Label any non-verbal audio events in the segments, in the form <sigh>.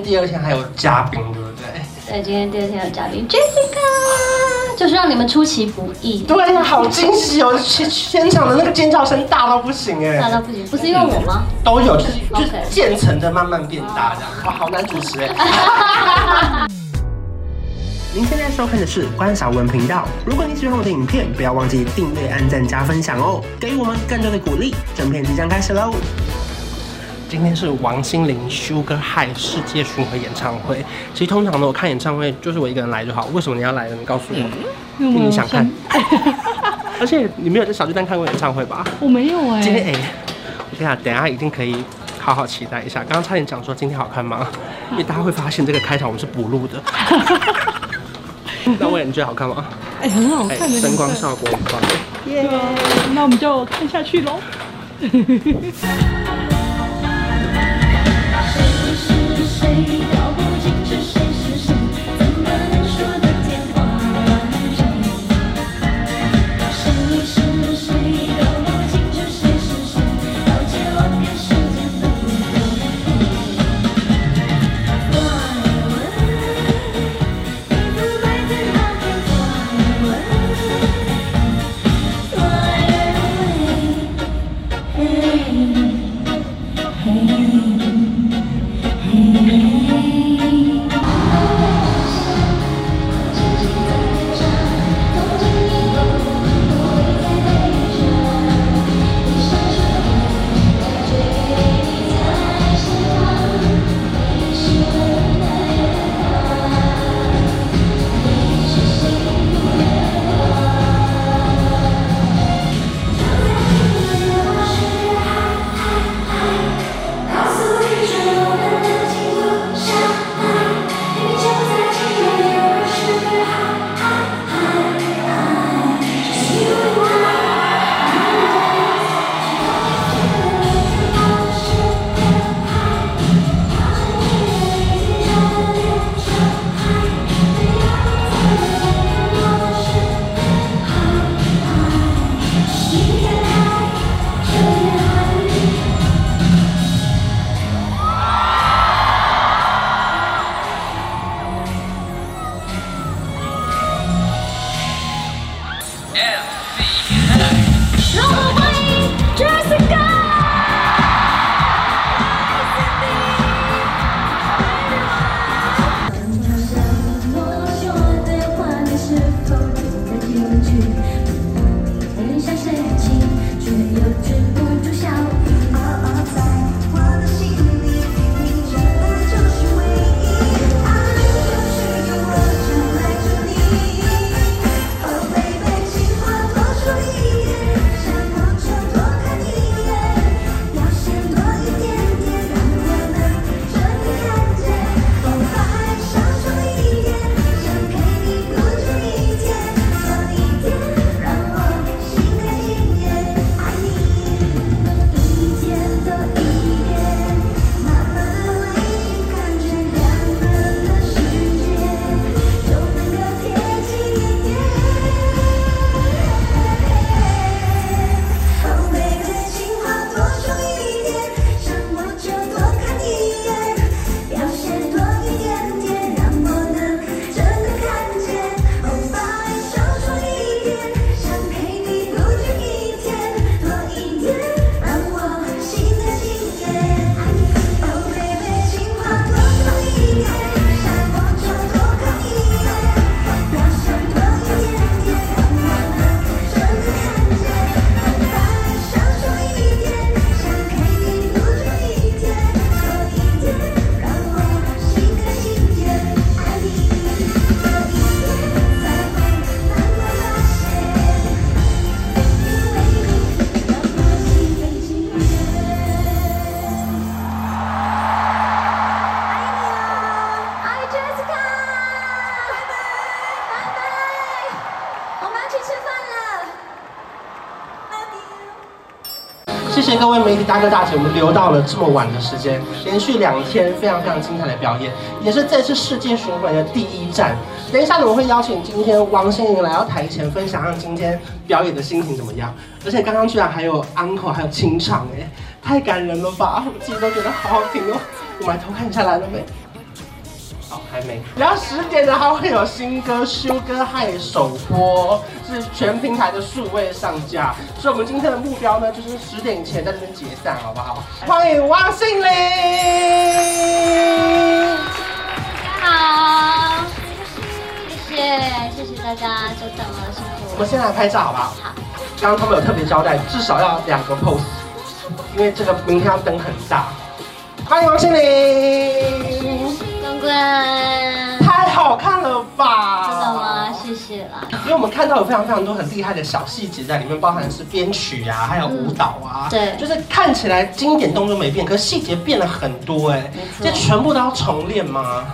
第二天还有嘉宾，对不对？对，今天第二天有嘉宾 Jessica，就是让你们出其不意。对呀，好惊喜哦！现现场的那个尖叫声大到不行哎，大到不行，不是因为我吗？都有，就是就是渐层的慢慢变大这样。哇，好难主持哎。<laughs> 您现在收看的是关韶文频道。如果你喜欢我的影片，不要忘记订阅、按赞、加分享哦，给予我们更多的鼓励。整片即将开始喽！今天是王心凌 Sugar High 世界巡回演唱会。其实通常呢，我看演唱会就是我一个人来就好。为什么你要来呢？你告诉我，因为你想看。<laughs> 而且你没有在小巨蛋看过演唱会吧？我没有哎。今天哎，我跟你讲，等下一定可以好好期待一下。刚刚差点讲说今天好看吗？因为大家会发现这个开场我们是补录的。<laughs> 那我你觉得好看吗？哎、欸，很好看的，灯光效果很棒。耶、yeah，那我们就看下去喽。<laughs> 谢谢各位媒体大哥大姐，我们留到了这么晚的时间，连续两天非常非常精彩的表演，也是这次世界巡回的第一站。等一下，我们会邀请今天王心凌来到台前分享，让今天表演的心情怎么样？而且刚刚居然还有 uncle 还有清唱，哎，太感人了吧！我自己都觉得好好听哦。我们来偷看一下来了没？好，还没。然后十点呢，还会有新歌《Sugar High》首播，是全平台的数位上架。所以，我们今天的目标呢，就是十点前在这边解散，好不好？欢迎王心凌！大家好，谢谢谢谢大家久等了，辛苦。我们先来拍照，好不好？好。刚刚他们有特别交代，至少要两个 pose，因为这个明天要灯很大。欢迎王心凌。太好看了吧！真的吗？谢谢啦。因为我们看到有非常非常多很厉害的小细节在里面，包含的是编曲啊，还有舞蹈啊。嗯、对，就是看起来经典动作没变，可是细节变了很多哎。这全部都要重练吗？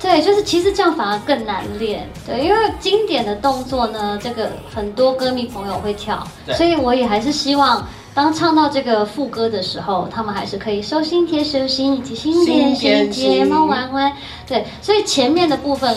对，就是其实这样反而更难练。对，因为经典的动作呢，这个很多歌迷朋友会跳，所以我也还是希望。当唱到这个副歌的时候，他们还是可以手心贴手心，一起心连心，睫毛弯弯。对，所以前面的部分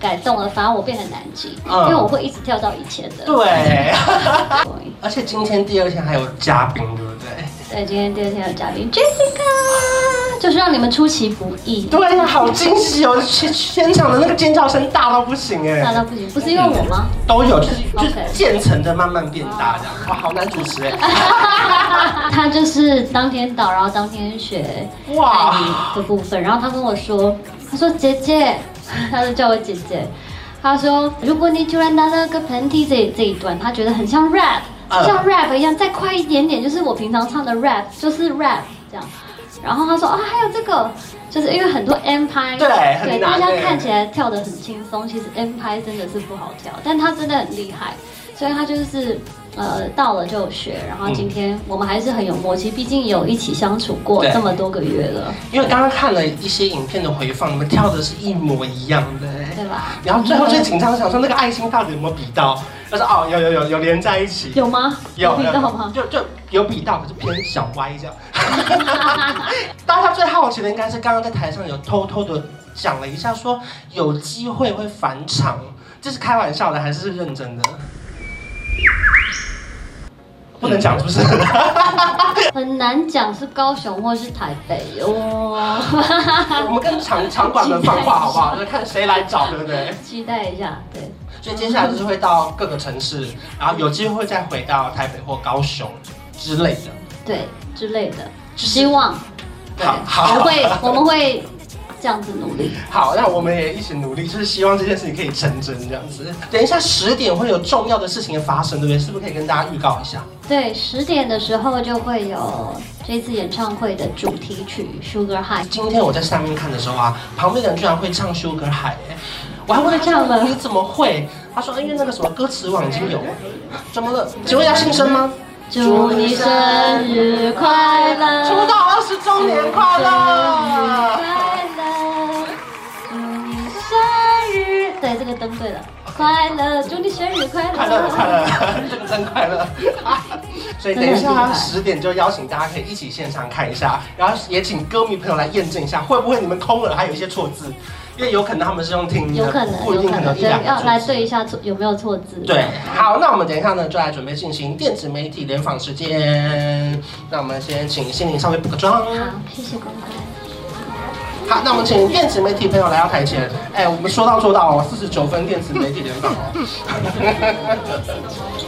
改动了，反而我变很难记，嗯、因为我会一直跳到以前的。对，<laughs> 而且今天第二天还有嘉宾，对不对？对，今天第二天有嘉宾 Jessica。就是让你们出其不意，对呀，好惊喜哦！现现场的那个尖叫声大到不行哎，大到不行，不是因为我吗？都有，就是就是渐层的慢慢变大这样，哇，好难主持哎。<laughs> 他就是当天到，然后当天学哇的部分，然后他跟我说，他说姐姐，<laughs> 他就叫我姐姐，他说如果你突然打了个喷嚏，这这一段他觉得很像 rap，像 rap 一样，再快一点点，就是我平常唱的 rap，就是 rap 这样。然后他说啊，还有这个，就是因为很多 M 拍，对，对，大家看起来跳得很轻松，其实 M 拍真的是不好跳，但他真的很厉害，所以他就是呃到了就学，然后今天我们还是很有默契，毕竟有一起相处过这么多个月了。因为刚刚看了一些影片的回放，你们跳的是一模一样的，对吧？然后最后最紧张的想说那个爱心到底有没有比到？他说哦，有有有有连在一起，有吗？有比到吗？就就有比到，可是偏小歪这样。<laughs> 大家最好奇的应该是刚刚在台上有偷偷的讲了一下，说有机会会返场，这是开玩笑的还是认真的？不能讲是不是？<laughs> 很难讲是高雄或是台北哦。<laughs> 我们跟场场馆们放话好不好？就看谁来找，对不对？期待一下，对。所以接下来就是会到各个城市，然后有机会会再回到台北或高雄之类的。对，之类的，希望。好，好，我会，我们会这样子努力。好，那我们也一起努力，就是希望这件事情可以成真，这样子。等一下十点会有重要的事情的发生，对不对？是不是可以跟大家预告一下？对，十点的时候就会有这次演唱会的主题曲《Sugar High》。今天我在上面看的时候啊，旁边的人居然会唱《Sugar High》，我还问他唱了，你怎么会？他说，因为那个什么歌词网已经有了。怎么了？请问要庆生吗？祝你生日快乐！出道二十周年！快乐！日，对，了，快乐！祝你生日快乐！快乐快乐，这 <laughs> 个真快乐！所以等一下十点就邀请大家可以一起线上看一下，然后也请歌迷朋友来验证一下，会不会你们空耳还有一些错字。因为有可能他们是用听的，有可能，不一定可能对，要来对一下错有没有错字。对，好，那我们等一下呢，就来准备进行电子媒体联访时间。那我们先请心灵稍微补个妆。好，谢谢公开。好，那我们请电子媒体朋友来到台前。哎，我们说到做到哦，四十九分电子媒体联访哦。<laughs>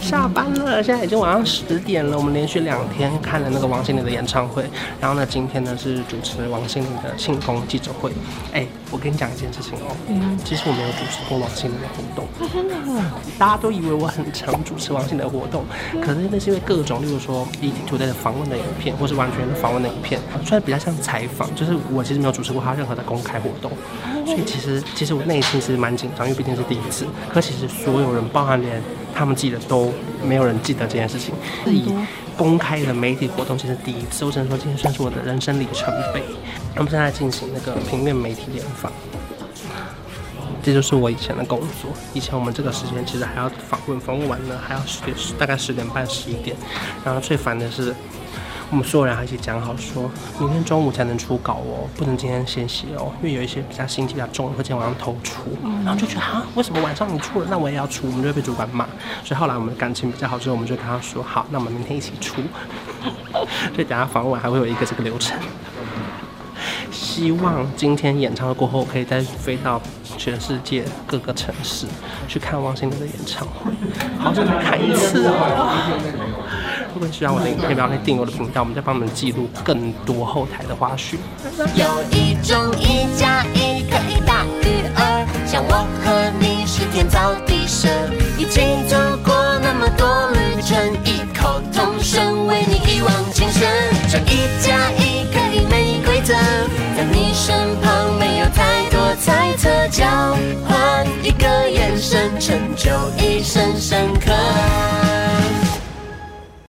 下班了，现在已经晚上十点了。我们连续两天看了那个王心凌的演唱会，然后呢，今天呢是主持王心凌的庆功记者会。哎、欸，我跟你讲一件事情哦，嗯，其实我没有主持过王心凌的活动，真的，大家都以为我很常主持王心凌的活动，可是那是因为各种，例如说 ETtoday 的访问的影片，或是完全的访问的影片，虽然比较像采访，就是我其实没有主持过他任何的公开活动，所以其实其实我内心是蛮紧张，因为毕竟是第一次。可其实所有人，包含连他们记得都。没有人记得这件事情，是以公开的媒体活动，其实第一次，我只能说今天算是我的人生里程碑。我们现在进行那个平面媒体联访，这就是我以前的工作。以前我们这个时间其实还要访问，访问完了还要十点，大概十点半十一点。然后最烦的是，我们所有人还一起讲好说，明天中午才能出稿哦，不能今天先写哦，因为有一些比较心机比较重的，会今天晚上偷出。然后就觉得啊，为什么晚上你出了，那我也要出，我们就会被主管骂。所以后来我们感情比较好之后，我们就跟他说好，那我们明天一起出。<laughs> 所以等下访问还会有一个这个流程。希望今天演唱会过后，可以再飞到全世界各个城市去看王心凌的演唱会，好想再看一次哦！会不会喜欢我的影片，不要忘记订阅我的频道，我们再帮你们记录更多后台的花絮。有一种一加一可以大于二，像我和你是天造地设，一起。